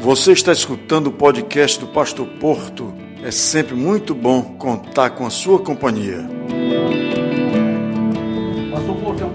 Você está escutando o podcast do Pastor Porto. É sempre muito bom contar com a sua companhia.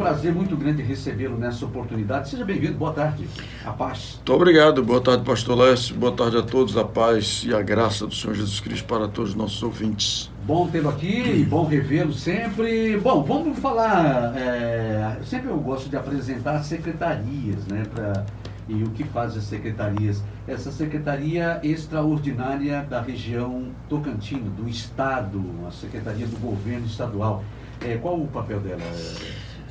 Prazer muito grande recebê-lo nessa oportunidade. Seja bem-vindo, boa tarde. A paz. Muito obrigado, boa tarde, Pastor Lécio. Boa tarde a todos, a paz e a graça do Senhor Jesus Cristo para todos os nossos ouvintes. Bom tê-lo aqui e bom revê-lo sempre. Bom, vamos falar. É, sempre eu gosto de apresentar secretarias, né? Pra, e o que faz as secretarias. Essa secretaria extraordinária da região Tocantins, do Estado, a secretaria do governo estadual. É, qual o papel dela,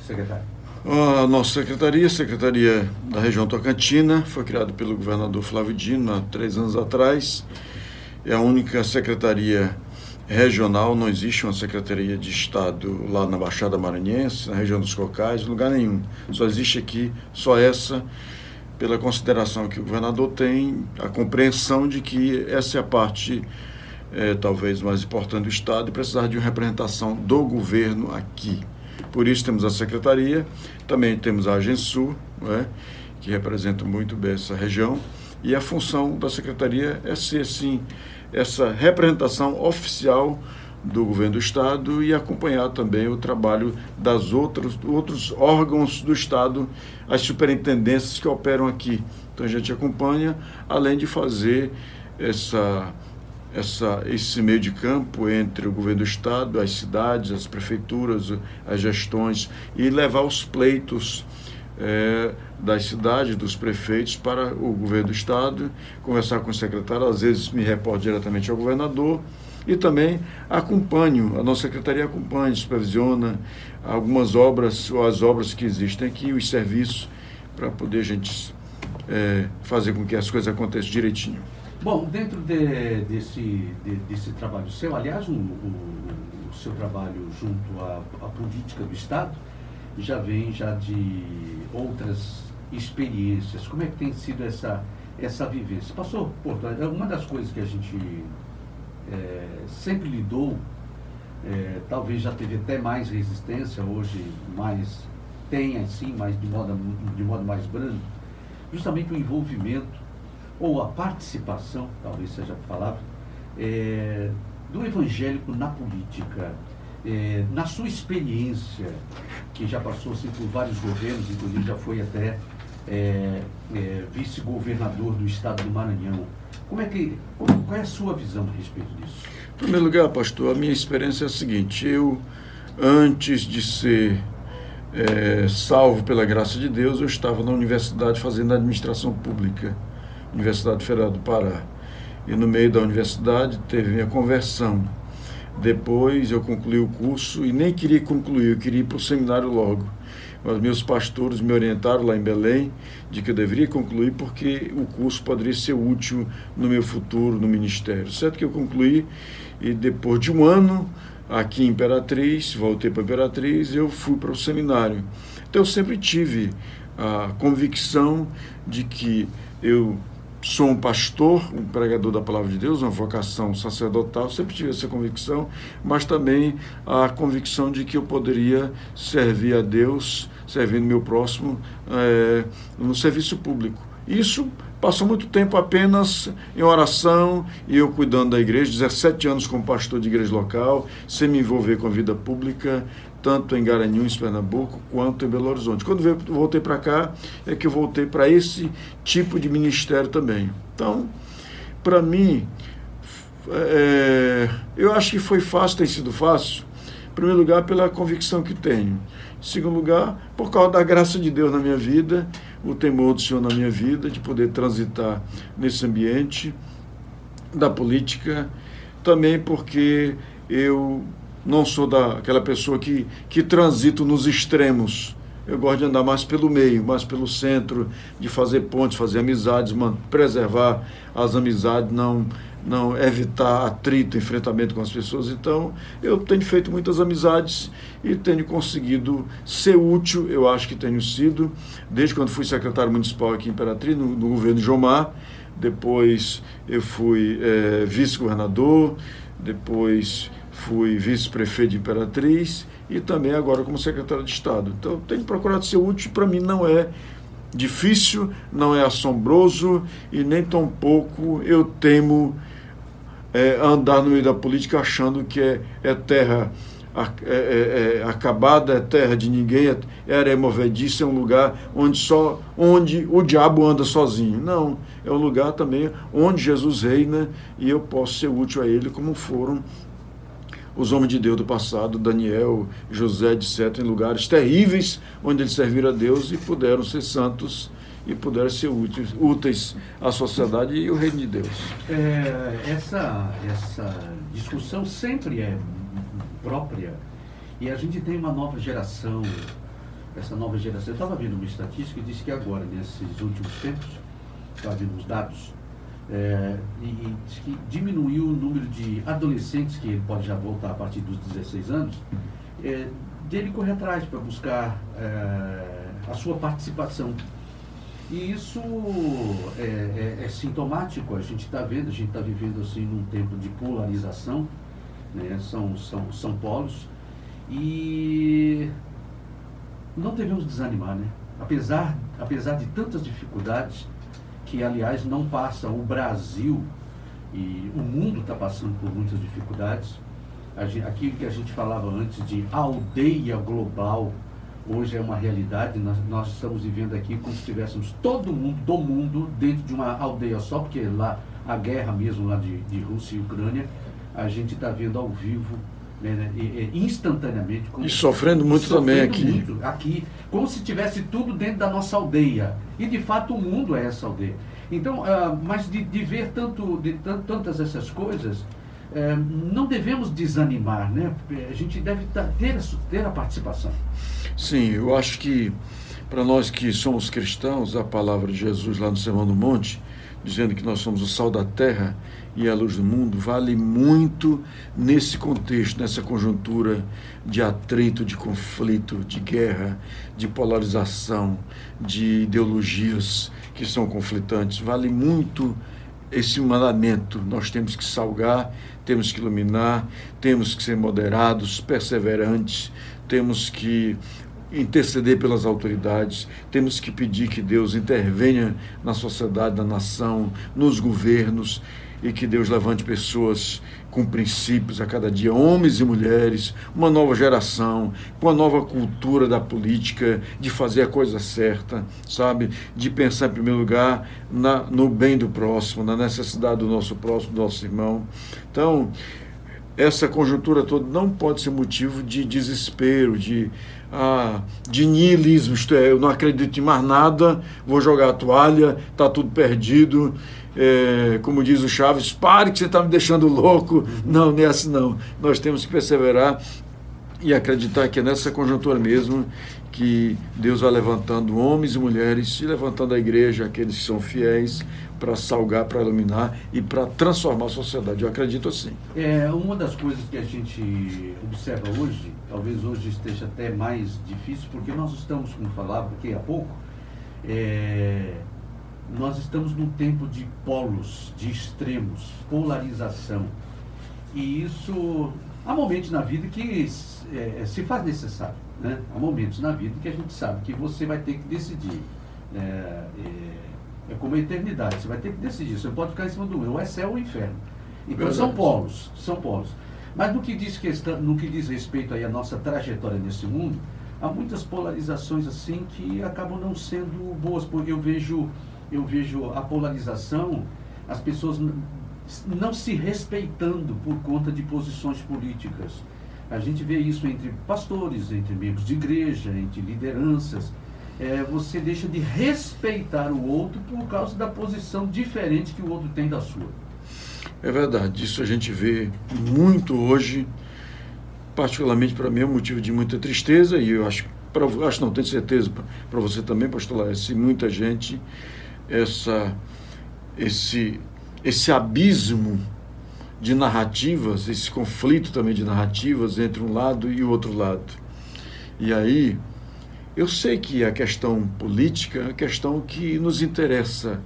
secretário? A nossa secretaria, Secretaria da Região Tocantina, foi criada pelo governador Flávio Dino há três anos atrás. É a única secretaria regional, não existe uma secretaria de Estado lá na Baixada Maranhense, na região dos Cocais, lugar nenhum. Só existe aqui, só essa pela consideração que o governador tem, a compreensão de que essa é a parte é, talvez mais importante do Estado e precisar de uma representação do governo aqui. Por isso temos a secretaria, também temos a Agensul, é, que representa muito bem essa região, e a função da secretaria é ser, sim, essa representação oficial do governo do estado e acompanhar também o trabalho das outras outros órgãos do estado, as superintendências que operam aqui. Então a gente acompanha, além de fazer essa essa, esse meio de campo entre o governo do estado, as cidades, as prefeituras, as gestões e levar os pleitos é, das cidades, dos prefeitos para o governo do estado, conversar com o secretário, às vezes me reporto diretamente ao governador e também acompanho, a nossa secretaria acompanha, supervisiona algumas obras, ou as obras que existem aqui, os serviços, para poder a gente é, fazer com que as coisas aconteçam direitinho. Bom, dentro de, desse, de, desse trabalho seu, aliás, o, o, o seu trabalho junto à, à, política do Estado já vem já de outras experiências. Como é que tem sido essa, essa vivência? Passou, Porto, uma das coisas que a gente é, sempre lidou, é, talvez já teve até mais resistência, hoje mais tem assim, mas de modo, de modo mais brando, justamente o envolvimento ou a participação, talvez seja a palavra, é, do evangélico na política. É, na sua experiência, que já passou assim, por vários governos, inclusive já foi até é, é, vice-governador do estado do Maranhão, como é que, qual é a sua visão a respeito disso? Em primeiro lugar, pastor, a minha experiência é a seguinte: eu, antes de ser é, salvo pela graça de Deus, eu estava na universidade fazendo administração pública, Universidade Federal do Pará. E no meio da universidade teve minha conversão. Depois eu concluí o curso e nem queria concluir, eu queria ir para o seminário logo. Mas meus pastores me orientaram lá em Belém de que eu deveria concluir porque o curso poderia ser útil no meu futuro no ministério. Certo que eu concluí e depois de um ano aqui em Imperatriz, voltei para Imperatriz, eu fui para o seminário. Então eu sempre tive a convicção de que eu sou um pastor, um pregador da palavra de Deus, uma vocação sacerdotal, sempre tive essa convicção, mas também a convicção de que eu poderia servir a Deus, servindo meu próximo é, no serviço público. Isso passou muito tempo apenas em oração e eu cuidando da igreja, 17 anos como pastor de igreja local, sem me envolver com a vida pública, tanto em Garanhuns, Pernambuco, quanto em Belo Horizonte. Quando eu voltei para cá, é que eu voltei para esse tipo de ministério também. Então, para mim, é, eu acho que foi fácil, tem sido fácil, em primeiro lugar, pela convicção que tenho. Em segundo lugar, por causa da graça de Deus na minha vida, o temor do Senhor na minha vida, de poder transitar nesse ambiente da política, também porque eu não sou daquela pessoa que, que transito nos extremos. Eu gosto de andar mais pelo meio, mais pelo centro, de fazer pontes, fazer amizades, preservar as amizades, não, não evitar atrito, enfrentamento com as pessoas. Então, eu tenho feito muitas amizades e tenho conseguido ser útil, eu acho que tenho sido, desde quando fui secretário municipal aqui em Imperatriz, no, no governo Jomar. Depois eu fui é, vice-governador, depois fui vice-prefeito de Imperatriz e também agora como secretário de Estado. Então, tenho procurado ser útil, para mim não é difícil, não é assombroso e nem tampouco eu temo é, andar no meio da política achando que é, é terra é, é, é, acabada, é terra de ninguém, é, é areia movediça, é um lugar onde só onde o diabo anda sozinho. Não, é um lugar também onde Jesus reina e eu posso ser útil a ele como foram os homens de Deus do passado, Daniel, José, etc., em lugares terríveis onde eles serviram a Deus e puderam ser santos e puderam ser úteis, úteis à sociedade e ao reino de Deus. É, essa, essa discussão sempre é própria e a gente tem uma nova geração, essa nova geração. Eu estava vendo uma estatística que disse que agora, nesses últimos tempos, estava vendo os dados, é, e, que diminuiu o número de adolescentes, que ele pode já voltar a partir dos 16 anos, é, dele correr atrás para buscar é, a sua participação. E isso é, é, é sintomático, a gente está vendo, a gente está vivendo assim num tempo de polarização, né? são, são, são polos, e não devemos desanimar, né? apesar, apesar de tantas dificuldades, que aliás não passa o Brasil e o mundo está passando por muitas dificuldades. Aquilo que a gente falava antes de aldeia global, hoje é uma realidade. Nós, nós, estamos vivendo aqui como se tivéssemos todo mundo do mundo dentro de uma aldeia só, porque lá a guerra mesmo lá de, de Rússia e Ucrânia, a gente está vendo ao vivo né, né instantaneamente. e sofrendo muito sofrendo também aqui. Muito, aqui, como se tivesse tudo dentro da nossa aldeia. E de fato o mundo é essa aldeia. Então, uh, mas de, de, ver tanto, de tantas essas coisas, uh, não devemos desanimar, né? A gente deve ter, ter a participação. Sim, eu acho que para nós que somos cristãos, a palavra de Jesus lá no Sermão do Monte, dizendo que nós somos o sal da terra e a luz do mundo, vale muito nesse contexto, nessa conjuntura de atrito, de conflito, de guerra, de polarização, de ideologias que são conflitantes. Vale muito esse mandamento. Nós temos que salgar, temos que iluminar, temos que ser moderados, perseverantes, temos que interceder pelas autoridades, temos que pedir que Deus intervenha na sociedade, na nação, nos governos e que Deus levante pessoas com princípios a cada dia, homens e mulheres, uma nova geração, com a nova cultura da política, de fazer a coisa certa, sabe? De pensar em primeiro lugar na, no bem do próximo, na necessidade do nosso próximo, do nosso irmão. Então, essa conjuntura toda não pode ser motivo de desespero, de ah, de niilismo, isto é, eu não acredito em mais nada, vou jogar a toalha, está tudo perdido. É, como diz o Chaves, pare que você está me deixando louco. Não, nem é assim não. Nós temos que perseverar e acreditar que é nessa conjuntura mesmo que Deus vai levantando homens e mulheres e levantando a igreja, aqueles que são fiéis, para salgar, para iluminar e para transformar a sociedade. Eu acredito assim. É, uma das coisas que a gente observa hoje, talvez hoje esteja até mais difícil, porque nós estamos, como falava aqui há pouco, é, nós estamos num tempo de polos, de extremos, polarização. E isso há momentos na vida que é, se faz necessário. Né? Há momentos na vida que a gente sabe que você vai ter que decidir. É, é, é como a eternidade, você vai ter que decidir. Você pode ficar em cima do ou é céu ou inferno. Então Verdade. são polos, são polos. Mas no que diz, questão, no que diz respeito aí à nossa trajetória nesse mundo, há muitas polarizações assim que acabam não sendo boas, porque eu vejo, eu vejo a polarização, as pessoas não se respeitando por conta de posições políticas. A gente vê isso entre pastores, entre membros de igreja, entre lideranças é, você deixa de respeitar o outro por causa da posição diferente que o outro tem da sua. É verdade, isso a gente vê muito hoje, particularmente para mim é um motivo de muita tristeza e eu acho, pra, acho não, tenho certeza para você também, pastor Laércio, muita gente, essa, esse, esse abismo de narrativas, esse conflito também de narrativas entre um lado e o outro lado. E aí, eu sei que a questão política é uma questão que nos interessa,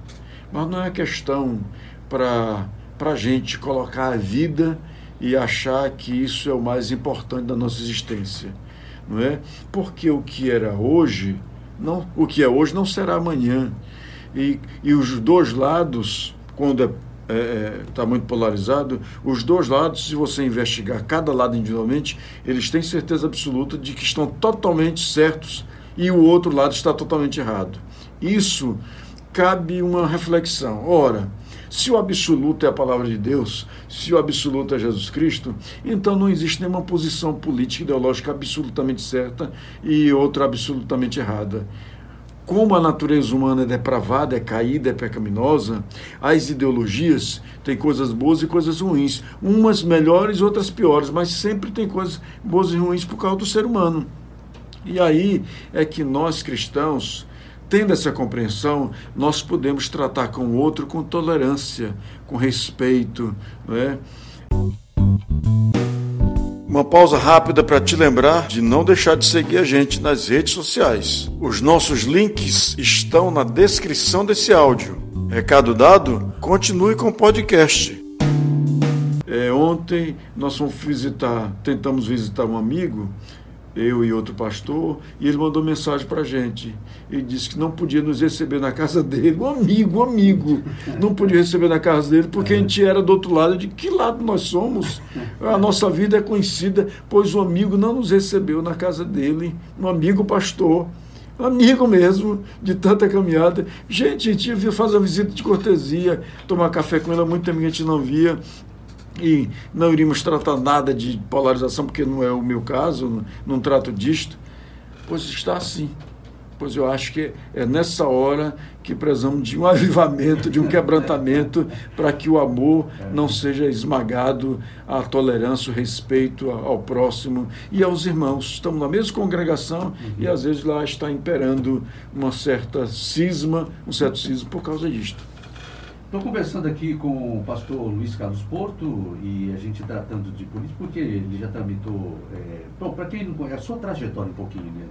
mas não é questão para a gente colocar a vida e achar que isso é o mais importante da nossa existência, não é? Porque o que era hoje, não, o que é hoje não será amanhã. E, e os dois lados, quando é está é, tá muito polarizado, os dois lados, se você investigar cada lado individualmente, eles têm certeza absoluta de que estão totalmente certos e o outro lado está totalmente errado. Isso cabe uma reflexão. Ora, se o absoluto é a palavra de Deus, se o absoluto é Jesus Cristo, então não existe nenhuma posição política ideológica absolutamente certa e outra absolutamente errada como a natureza humana é depravada, é caída, é pecaminosa, as ideologias têm coisas boas e coisas ruins. Umas melhores, outras piores, mas sempre tem coisas boas e ruins por causa do ser humano. E aí é que nós cristãos, tendo essa compreensão, nós podemos tratar com o outro com tolerância, com respeito, não é? Uma pausa rápida para te lembrar de não deixar de seguir a gente nas redes sociais. Os nossos links estão na descrição desse áudio. Recado dado? Continue com o podcast. É, ontem nós fomos visitar, tentamos visitar um amigo eu e outro pastor, e ele mandou mensagem para a gente. Ele disse que não podia nos receber na casa dele, um amigo, um amigo, não podia receber na casa dele porque a gente era do outro lado. De que lado nós somos? A nossa vida é conhecida, pois o amigo não nos recebeu na casa dele, um amigo pastor. Um amigo mesmo, de tanta caminhada. Gente, a gente ia fazer visita de cortesia, tomar café com ele, há muito tempo a gente não via e não iríamos tratar nada de polarização, porque não é o meu caso, não, trato disto, pois está assim. Pois eu acho que é nessa hora que precisamos de um avivamento, de um quebrantamento, para que o amor não seja esmagado, a tolerância, o respeito ao próximo e aos irmãos. Estamos na mesma congregação uhum. e às vezes lá está imperando uma certa cisma, um certo cisma por causa disto. Estou conversando aqui com o pastor Luiz Carlos Porto e a gente tratando de política, porque ele já tramitou. É, bom, para quem não conhece, a sua trajetória um pouquinho, né?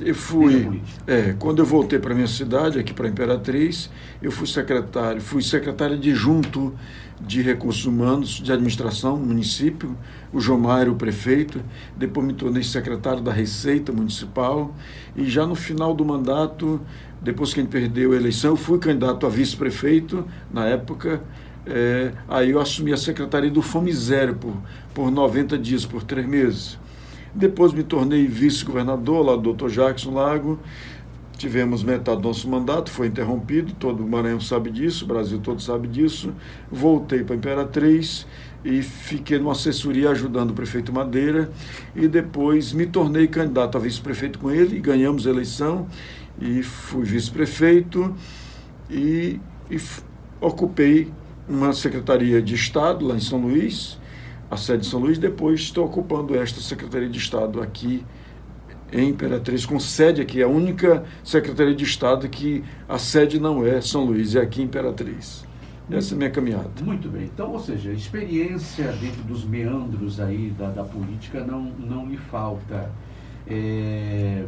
Eu fui, é, quando eu voltei para minha cidade, aqui para Imperatriz, eu fui secretário, fui secretário adjunto de recursos humanos, de administração no município, o João Mário, o prefeito, depois me tornei secretário da Receita Municipal, e já no final do mandato depois que a gente perdeu a eleição, eu fui candidato a vice-prefeito na época. É, aí eu assumi a secretaria do Fome Zero por, por 90 dias, por três meses. Depois me tornei vice-governador lá do doutor Jackson Lago. Tivemos metade do nosso mandato, foi interrompido, todo o Maranhão sabe disso, o Brasil todo sabe disso. Voltei para a Imperatriz e fiquei numa assessoria ajudando o prefeito Madeira. E depois me tornei candidato a vice-prefeito com ele, ganhamos a eleição e fui vice-prefeito e, e ocupei uma secretaria de Estado lá em São Luís, a sede de São Luís, depois estou ocupando esta secretaria de Estado aqui em Imperatriz, com sede aqui, a única secretaria de Estado que a sede não é São Luís, é aqui em Imperatriz. Essa é a minha caminhada. Muito bem. Então, ou seja, experiência dentro dos meandros aí da, da política não, não lhe falta. É,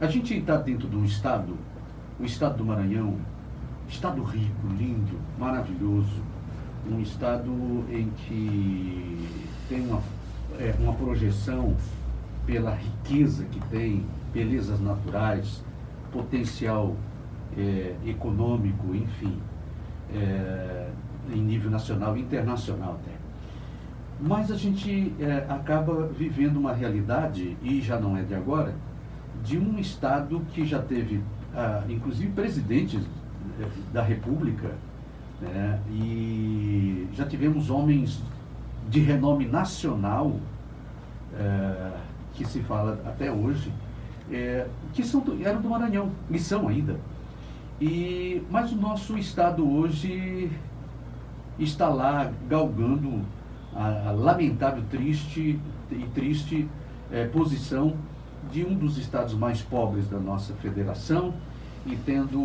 a gente está dentro de um estado, o estado do Maranhão, estado rico, lindo, maravilhoso, um estado em que tem uma, é, uma projeção pela riqueza que tem, belezas naturais, potencial é, econômico, enfim, é, em nível nacional e internacional até. Mas a gente é, acaba vivendo uma realidade, e já não é de agora, de um Estado que já teve, ah, inclusive, presidentes eh, da República, né, e já tivemos homens de renome nacional, eh, que se fala até hoje, eh, que são, eram do Maranhão, e são ainda. E, mas o nosso Estado hoje está lá galgando a, a lamentável, triste e triste posição de um dos estados mais pobres da nossa federação e tendo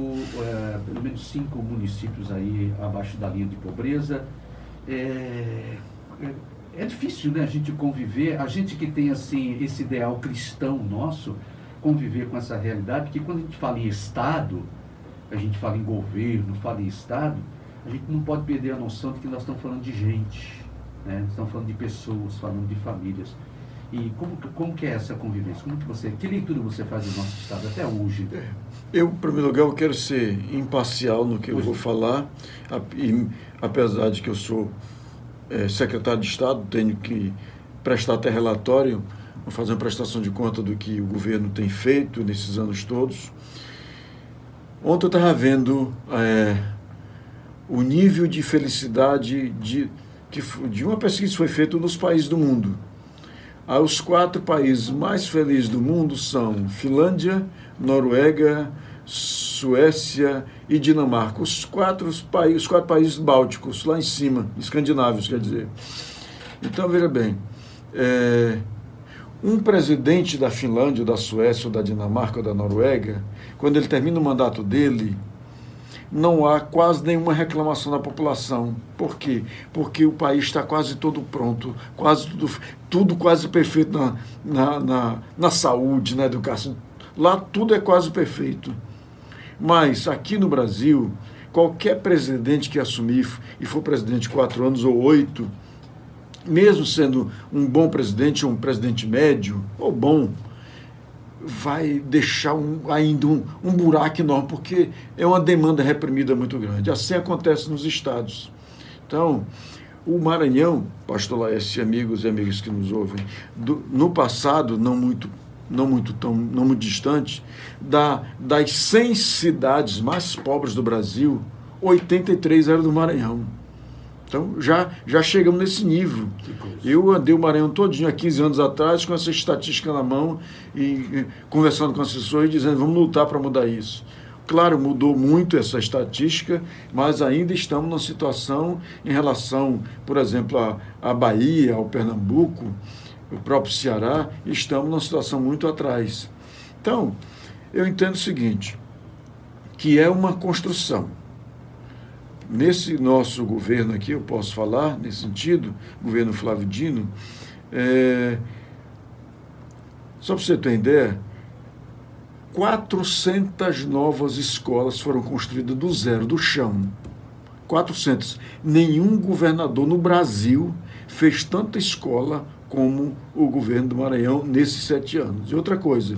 é, pelo menos cinco municípios aí abaixo da linha de pobreza. É, é, é, difícil né, a gente conviver, a gente que tem assim esse ideal cristão nosso, conviver com essa realidade, porque quando a gente fala em Estado, a gente fala em governo, fala em Estado, a gente não pode perder a noção de que nós estamos falando de gente. Né? Estamos falando de pessoas, falando de famílias. E como, como que é essa convivência? Como que você, que leitura você faz do nosso Estado até hoje? É, eu, em primeiro lugar, eu quero ser imparcial no que eu vou falar, e, apesar de que eu sou é, secretário de Estado, tenho que prestar até relatório, fazer uma prestação de conta do que o governo tem feito nesses anos todos. Ontem eu estava vendo é, o nível de felicidade de, que, de uma pesquisa que foi feita nos países do mundo. Os quatro países mais felizes do mundo são Finlândia, Noruega, Suécia e Dinamarca. Os quatro, países, os quatro países bálticos, lá em cima, escandinavos, quer dizer. Então, veja bem, é, um presidente da Finlândia, da Suécia, ou da Dinamarca, ou da Noruega, quando ele termina o mandato dele, não há quase nenhuma reclamação da população. Por quê? Porque o país está quase todo pronto, quase tudo, tudo quase perfeito na, na, na, na saúde, na educação. Lá tudo é quase perfeito. Mas aqui no Brasil, qualquer presidente que assumir e for presidente quatro anos ou oito, mesmo sendo um bom presidente um presidente médio ou bom, vai deixar um, ainda um, um buraco enorme, porque é uma demanda reprimida muito grande. Assim acontece nos estados. Então, o Maranhão, pastor Laércio amigos e amigas que nos ouvem, do, no passado, não muito, não muito, tão, não muito distante, da, das 100 cidades mais pobres do Brasil, 83 eram do Maranhão. Então já, já chegamos nesse nível. Eu andei o Maranhão todinho há 15 anos atrás com essa estatística na mão e, conversando com assessores dizendo vamos lutar para mudar isso. Claro, mudou muito essa estatística, mas ainda estamos numa situação em relação, por exemplo, à, à Bahia, ao Pernambuco, o próprio Ceará, estamos numa situação muito atrás. Então, eu entendo o seguinte, que é uma construção Nesse nosso governo aqui, eu posso falar nesse sentido, governo Flávio Dino, é, só para você ter ideia, 400 novas escolas foram construídas do zero, do chão. 400. Nenhum governador no Brasil fez tanta escola como o governo do Maranhão nesses sete anos. E outra coisa,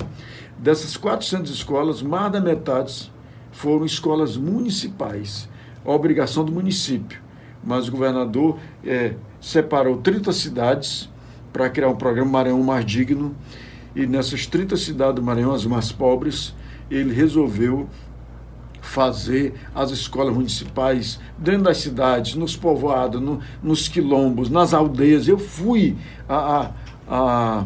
dessas 400 escolas, mais da metade foram escolas municipais obrigação do município. Mas o governador é, separou 30 cidades para criar um programa Maranhão Mais Digno, e nessas 30 cidades do Maranhão, as mais pobres, ele resolveu fazer as escolas municipais dentro das cidades, nos povoados, no, nos quilombos, nas aldeias. Eu fui a, a, a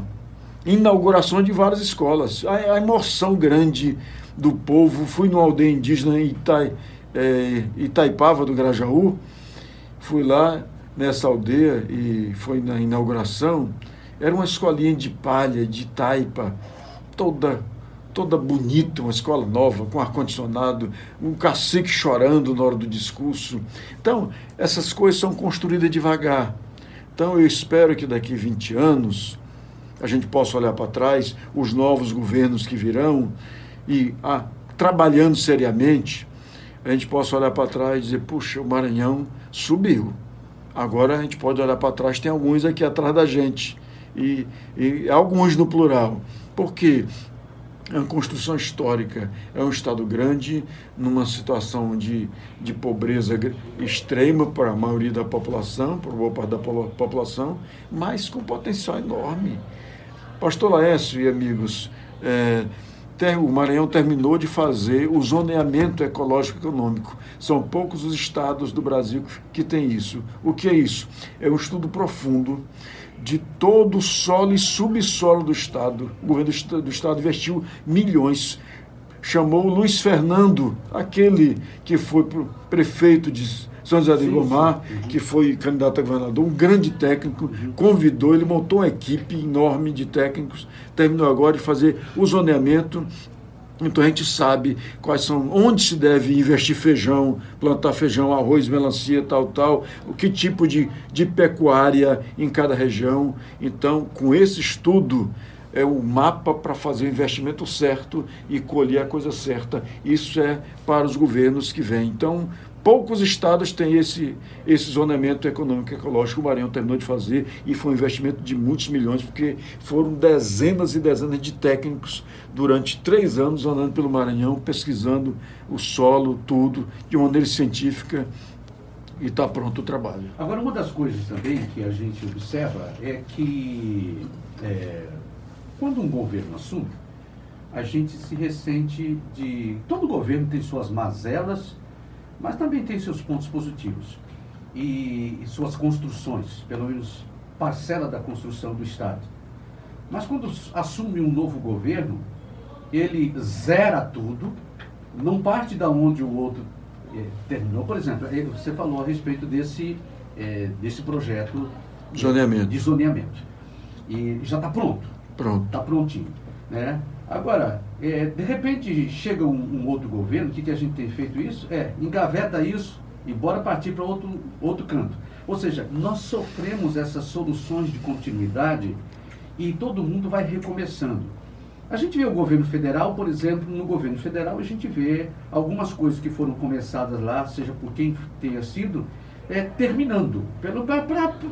inauguração de várias escolas, a, a, emoção grande do povo. Fui numa aldeia indígena em Itai, é, Itaipava do Grajaú. Fui lá nessa aldeia e foi na inauguração. Era uma escolinha de palha, de taipa, toda toda bonita, uma escola nova, com ar-condicionado, um cacique chorando na hora do discurso. Então, essas coisas são construídas devagar. Então, eu espero que daqui 20 anos a gente possa olhar para trás, os novos governos que virão, e ah, trabalhando seriamente, a gente possa olhar para trás e dizer, puxa, o Maranhão subiu. Agora a gente pode olhar para trás, tem alguns aqui atrás da gente. E, e alguns no plural. Porque é uma construção histórica, é um Estado grande, numa situação de, de pobreza extrema para a maioria da população, para boa parte da população, mas com potencial enorme. Pastor Laércio e amigos, é, o Maranhão terminou de fazer o zoneamento ecológico econômico. São poucos os estados do Brasil que têm isso. O que é isso? É um estudo profundo de todo o solo e subsolo do estado. O governo do estado investiu milhões. Chamou Luiz Fernando, aquele que foi prefeito de são José de Gomar, uhum. que foi candidato a governador, um grande técnico, uhum. convidou, ele montou uma equipe enorme de técnicos, terminou agora de fazer o zoneamento então a gente sabe quais são, onde se deve investir feijão, plantar feijão, arroz, melancia, tal, tal, o que tipo de, de pecuária em cada região. Então, com esse estudo, é o mapa para fazer o investimento certo e colher a coisa certa. Isso é para os governos que vêm. Então, poucos estados têm esse, esse zoneamento econômico e ecológico. O Maranhão terminou de fazer e foi um investimento de muitos milhões, porque foram dezenas e dezenas de técnicos durante três anos andando pelo Maranhão, pesquisando o solo, tudo, de maneira científica e está pronto o trabalho. Agora, uma das coisas também que a gente observa é que é, quando um governo assume, a gente se ressente de. Todo governo tem suas mazelas, mas também tem seus pontos positivos e, e suas construções, pelo menos parcela da construção do Estado. Mas quando assume um novo governo, ele zera tudo, não parte da onde o outro é, terminou. Por exemplo, você falou a respeito desse, é, desse projeto zoneamento. de zoneamento. E já está pronto. Pronto. Está prontinho. Né? Agora, é, de repente chega um, um outro governo, o que, que a gente tem feito isso? É, engaveta isso e bora partir para outro, outro canto. Ou seja, nós sofremos essas soluções de continuidade e todo mundo vai recomeçando. A gente vê o governo federal, por exemplo, no governo federal a gente vê algumas coisas que foram começadas lá, seja por quem tenha sido, é, terminando,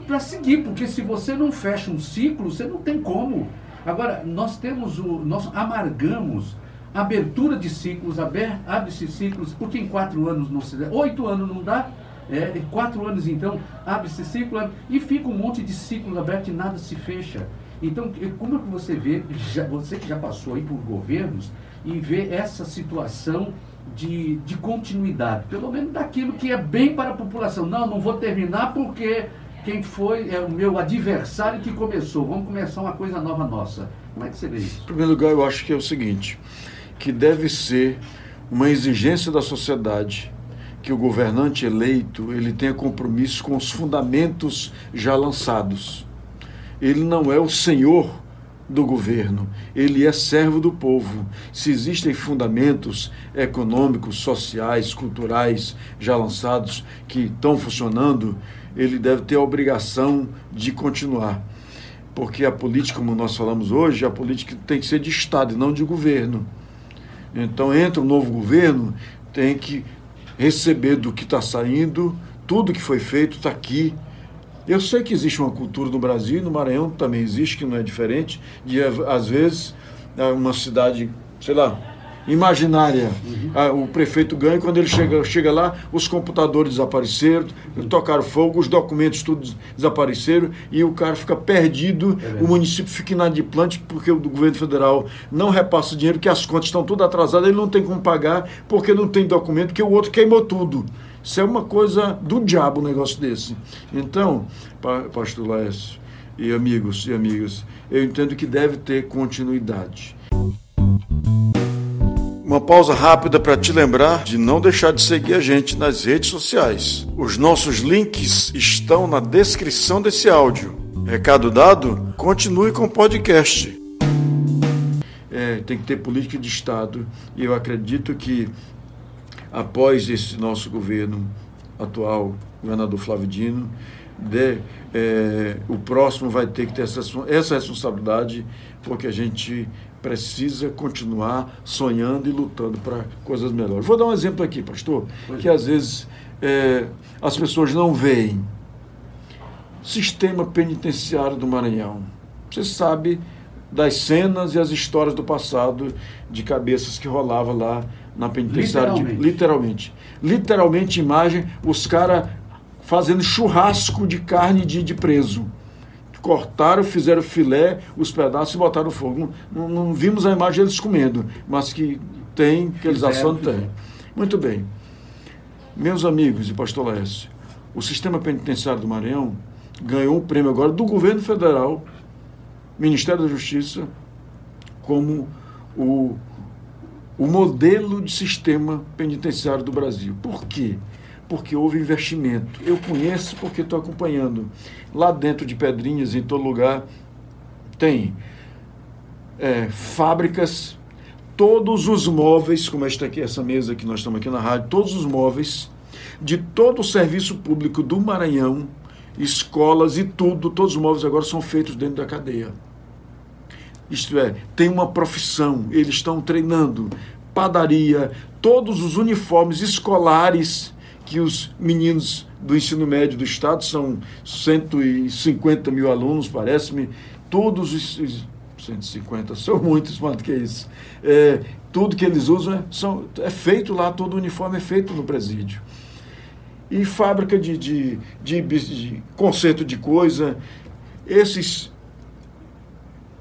para seguir, porque se você não fecha um ciclo, você não tem como. Agora, nós temos o. Nós amargamos abertura de ciclos, abre-se ciclos, porque em quatro anos não se dá, oito anos não dá, é, quatro anos então, abre-se ciclo e fica um monte de ciclos abertos e nada se fecha. Então, como é que você vê, já, você que já passou aí por governos, e vê essa situação de, de continuidade, pelo menos daquilo que é bem para a população. Não, não vou terminar porque quem foi é o meu adversário que começou. Vamos começar uma coisa nova nossa. Como é que você vê isso? Em primeiro lugar, eu acho que é o seguinte, que deve ser uma exigência da sociedade que o governante eleito ele tenha compromisso com os fundamentos já lançados ele não é o senhor do governo, ele é servo do povo. Se existem fundamentos econômicos, sociais, culturais já lançados que estão funcionando, ele deve ter a obrigação de continuar. Porque a política, como nós falamos hoje, a política tem que ser de Estado e não de governo. Então, entra um novo governo, tem que receber do que está saindo, tudo que foi feito está aqui eu sei que existe uma cultura no Brasil, no Maranhão também existe, que não é diferente, de às vezes uma cidade, sei lá, imaginária. Uhum. O prefeito ganha quando ele chega, chega lá, os computadores desapareceram, tocaram fogo, os documentos tudo desapareceram e o cara fica perdido, é o município fica inadimplante porque o governo federal não repassa dinheiro, que as contas estão tudo atrasadas, ele não tem como pagar porque não tem documento, porque o outro queimou tudo. Isso é uma coisa do diabo um negócio desse. Então, pastor Laércio e amigos e amigas, eu entendo que deve ter continuidade. Uma pausa rápida para te lembrar de não deixar de seguir a gente nas redes sociais. Os nossos links estão na descrição desse áudio. Recado dado? Continue com o podcast. É, tem que ter política de Estado e eu acredito que após esse nosso governo atual, governador Flávio Dino, de, é, o próximo vai ter que ter essa, essa responsabilidade, porque a gente precisa continuar sonhando e lutando para coisas melhores. Vou dar um exemplo aqui, pastor, que às vezes é, as pessoas não veem. Sistema penitenciário do Maranhão. Você sabe das cenas e as histórias do passado de cabeças que rolava lá na penitenciária. Literalmente. De, literalmente. Literalmente, imagem, os caras fazendo churrasco de carne de, de preso. Cortaram, fizeram filé, os pedaços e botaram no fogo. Não, não, vimos a imagem deles comendo, mas que tem, que eles assando, tem. Muito bem. Meus amigos e pastor Lécio, o sistema penitenciário do Maranhão ganhou um prêmio agora do governo federal, Ministério da Justiça, como o o modelo de sistema penitenciário do Brasil. Por quê? Porque houve investimento. Eu conheço porque estou acompanhando. Lá dentro de Pedrinhas, em todo lugar, tem é, fábricas, todos os móveis, como esta aqui, essa mesa que nós estamos aqui na rádio, todos os móveis de todo o serviço público do Maranhão, escolas e tudo, todos os móveis agora são feitos dentro da cadeia. Isto é, tem uma profissão, eles estão treinando padaria, todos os uniformes escolares que os meninos do ensino médio do Estado são 150 mil alunos, parece-me, todos os 150, são muitos mais do que isso. É, tudo que eles usam é, são, é feito lá, todo o uniforme é feito no presídio. E fábrica de, de, de, de conserto de coisa, esses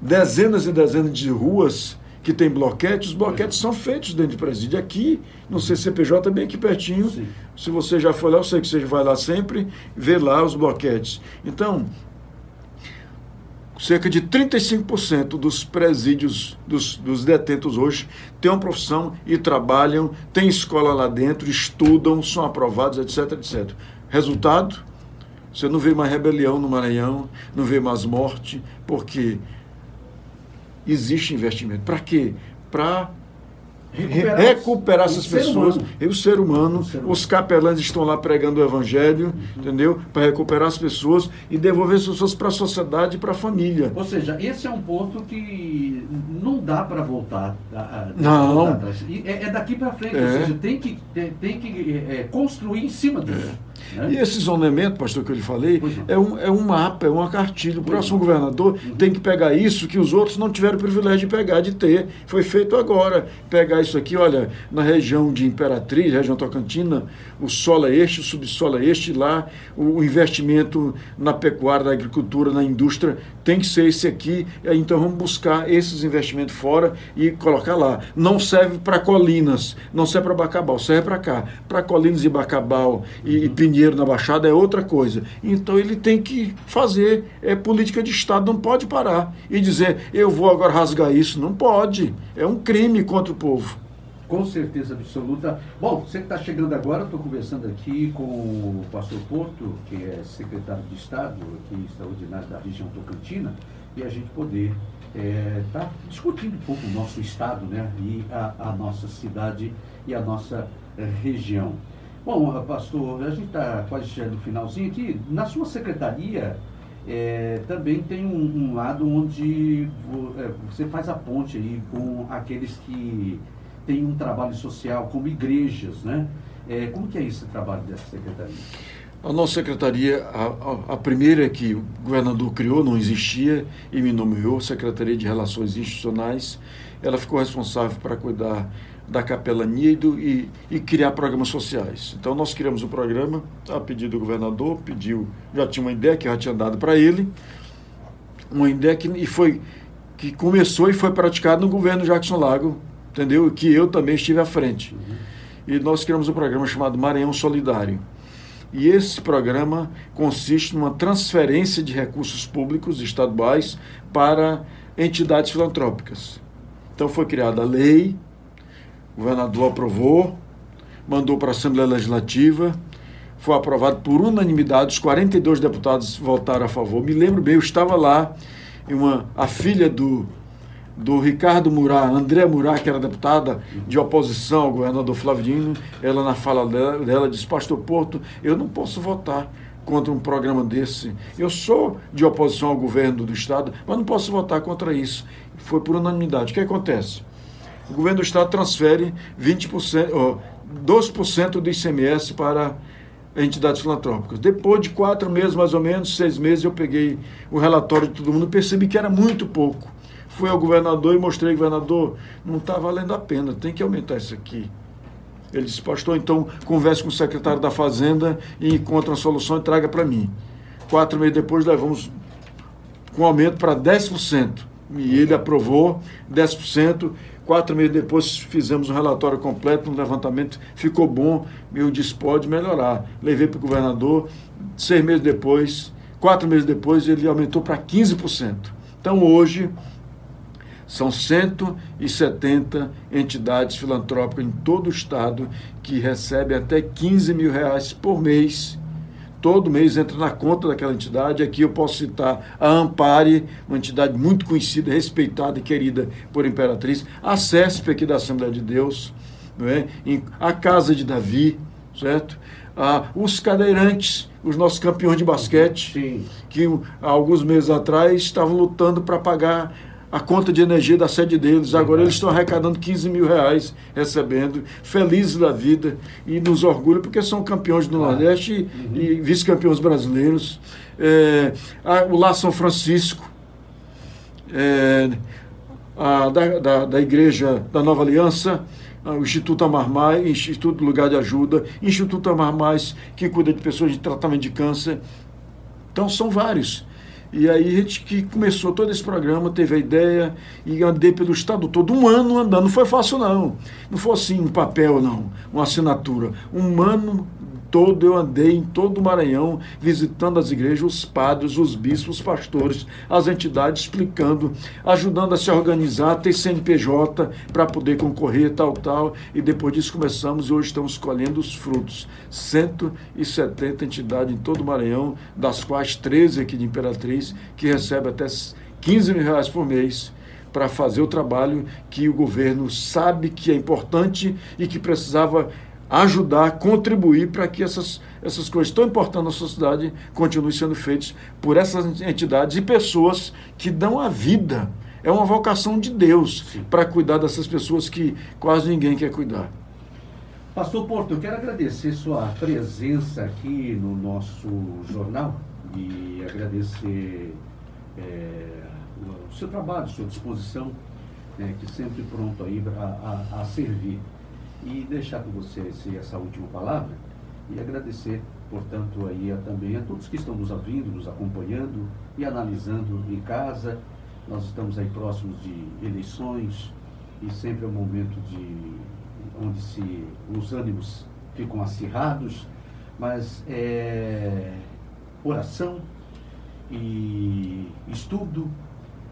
dezenas e dezenas de ruas que tem bloquetes, os bloquetes são feitos dentro do presídio. Aqui, no CCPJ, bem aqui pertinho. Sim. Se você já foi lá, eu sei que você vai lá sempre, vê lá os bloquetes. Então, cerca de 35% dos presídios dos, dos detentos hoje têm uma profissão e trabalham, têm escola lá dentro, estudam, são aprovados, etc, etc. Resultado? Você não vê mais rebelião no Maranhão, não vê mais morte, porque existe investimento. Para quê? Para recuperar, recuperar essas pessoas, e o ser humano, o ser humano. os capelães estão lá pregando o evangelho, uhum. entendeu? Para recuperar as pessoas e devolver as pessoas para a sociedade e para a família. Ou seja, esse é um ponto que não dá para voltar. Não. Voltar é, é, daqui para frente, é. ou seja, tem que, tem, tem que é, construir em cima disso. Né? E esse zonamento, pastor, que eu lhe falei, é um, é um mapa, é uma cartilha. O próximo governador uhum. tem que pegar isso que os outros não tiveram o privilégio de pegar, de ter. Foi feito agora. Pegar isso aqui, olha, na região de Imperatriz, região Tocantina, o solo é este, o subsolo é este, lá o investimento na pecuária, na agricultura, na indústria tem que ser esse aqui. Então vamos buscar esses investimentos fora e colocar lá. Não serve para colinas, não serve para Bacabal, serve para cá. Para colinas e Bacabal e, e Pinheiro na Baixada é outra coisa. Então ele tem que fazer é política de Estado, não pode parar e dizer eu vou agora rasgar isso. Não pode. É um crime contra o povo. Com certeza absoluta. Bom, você que está chegando agora, estou conversando aqui com o pastor Porto, que é secretário de Estado aqui extraordinário da região Tocantina, e a gente poder estar é, tá discutindo um pouco o nosso Estado né, e a, a nossa cidade e a nossa região. Bom, pastor, a gente está quase chegando no finalzinho aqui. Na sua secretaria, é, também tem um, um, lado onde é, você faz a ponte aí com aqueles que tem um trabalho social como igrejas, né? É, como que é esse trabalho dessa secretaria? A nossa secretaria, a, a, primeira que o governador criou, não existia, e me nomeou, Secretaria de Relações Institucionais. Ela ficou responsável para cuidar da capelania e, do, e, e, criar programas sociais. Então, nós criamos o um programa, a pedido do governador, pediu, já tinha uma ideia que já tinha dado para ele, uma ideia que e foi, que começou e foi praticada no governo Jackson Lago, entendeu? Que eu também estive à frente. Uhum. E nós criamos um programa chamado Maranhão Solidário. E esse programa consiste numa transferência de recursos públicos estaduais para entidades filantrópicas. Então foi criada a lei, o governador aprovou, mandou para a Assembleia Legislativa, foi aprovado por unanimidade, os 42 deputados votaram a favor. Me lembro bem, eu estava lá, uma, a filha do do Ricardo Murá, André Murá, que era deputada de oposição ao governador Flávio Dino, ela na fala dela, dela disse, pastor Porto, eu não posso votar contra um programa desse. Eu sou de oposição ao governo do Estado, mas não posso votar contra isso. Foi por unanimidade. O que acontece? O governo do Estado transfere 20%, oh, 12% do ICMS para entidades filantrópicas. Depois de quatro meses, mais ou menos, seis meses, eu peguei o relatório de todo mundo e percebi que era muito pouco. Fui ao governador e mostrei, governador, não está valendo a pena, tem que aumentar isso aqui. Ele disse, pastor, então converse com o secretário da Fazenda e encontre uma solução e traga para mim. Quatro meses depois levamos com aumento para 10%. E ele aprovou 10%. Quatro meses depois fizemos um relatório completo, um levantamento, ficou bom. Eu disse, pode melhorar. Levei para o governador. Seis meses depois, quatro meses depois, ele aumentou para 15%. Então hoje são 170 entidades filantrópicas em todo o estado que recebem até 15 mil reais por mês. Todo mês entra na conta daquela entidade. Aqui eu posso citar a Ampare, uma entidade muito conhecida, respeitada e querida por Imperatriz, a CESP aqui da Assembleia de Deus, é? a Casa de Davi, certo? Ah, os cadeirantes, os nossos campeões de basquete, Sim. que há alguns meses atrás estavam lutando para pagar a conta de energia da sede deles. Agora eles estão arrecadando 15 mil reais, recebendo, felizes da vida e nos orgulha porque são campeões do Nordeste uhum. e vice-campeões brasileiros. É, a, o Lá São Francisco, é, a, da, da, da Igreja da Nova Aliança, o Instituto Amar Mais, Instituto Lugar de Ajuda, Instituto Amar Mais, que cuida de pessoas de tratamento de câncer. Então, são vários. E aí a gente que começou todo esse programa, teve a ideia e andei pelo estado todo, um ano andando. Não foi fácil, não. Não foi assim um papel, não, uma assinatura. Um ano todo eu andei em todo o Maranhão, visitando as igrejas, os padres, os bispos, os pastores, as entidades, explicando, ajudando a se organizar, ter CNPJ para poder concorrer, tal, tal. E depois disso começamos e hoje estamos colhendo os frutos. 170 entidades em todo o Maranhão, das quais 13 aqui de Imperatriz, que recebe até 15 mil reais por mês para fazer o trabalho que o governo sabe que é importante e que precisava ajudar, contribuir para que essas, essas coisas tão importantes na sociedade continuem sendo feitas por essas entidades e pessoas que dão a vida. É uma vocação de Deus para cuidar dessas pessoas que quase ninguém quer cuidar. Pastor Porto, eu quero agradecer sua presença aqui no nosso jornal e agradecer é, o seu trabalho, sua disposição, é, que sempre pronto aí a, a, a servir e deixar com você essa última palavra e agradecer, portanto, aí a, também a todos que estão nos ouvindo, nos acompanhando e analisando em casa. Nós estamos aí próximos de eleições e sempre é um momento de onde se os ânimos ficam acirrados, mas é oração e estudo,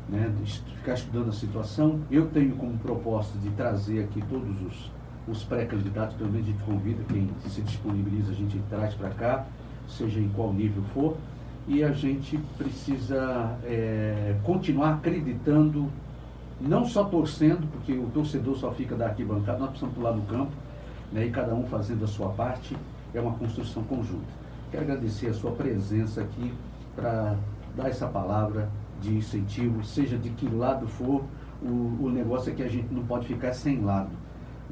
né, ficar estudando a situação. Eu tenho como propósito de trazer aqui todos os os pré-candidatos também a gente convida, quem se disponibiliza a gente traz para cá, seja em qual nível for, e a gente precisa é, continuar acreditando, não só torcendo, porque o torcedor só fica da arquibancada, nós precisamos pular no campo, né, e cada um fazendo a sua parte, é uma construção conjunta. Quero agradecer a sua presença aqui para dar essa palavra de incentivo, seja de que lado for, o, o negócio é que a gente não pode ficar sem lado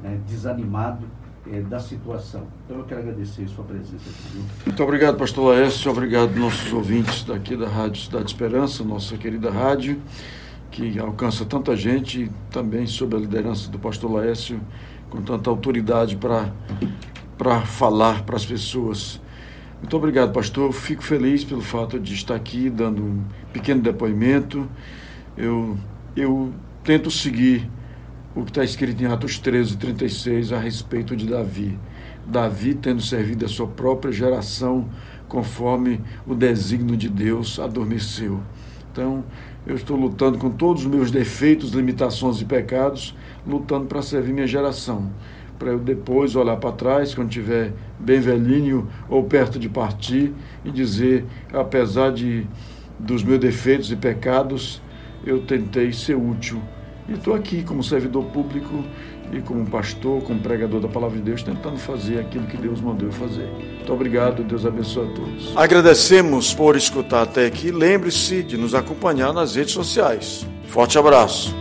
né, desanimado é, da situação. Então eu quero agradecer a sua presença aqui. Muito obrigado, pastor Laércio, obrigado nossos ouvintes daqui da Rádio Cidade Esperança, nossa querida rádio, que alcança tanta gente, também sob a liderança do pastor Laércio, com tanta autoridade para falar para as pessoas. Muito obrigado, pastor. Fico feliz pelo fato de estar aqui dando um pequeno depoimento. Eu, eu tento seguir o que está escrito em Atos 13, 36 a respeito de Davi. Davi, tendo servido a sua própria geração conforme o desígnio de Deus, adormeceu. Então, eu estou lutando com todos os meus defeitos, limitações e pecados, lutando para servir minha geração. Para eu depois olhar para trás, quando estiver bem velhinho ou perto de partir, e dizer: apesar de, dos meus defeitos e pecados, eu tentei ser útil estou aqui como servidor público e como pastor, como pregador da palavra de Deus, tentando fazer aquilo que Deus mandou eu fazer. Muito obrigado, Deus abençoe a todos. Agradecemos por escutar até aqui. Lembre-se de nos acompanhar nas redes sociais. Forte abraço.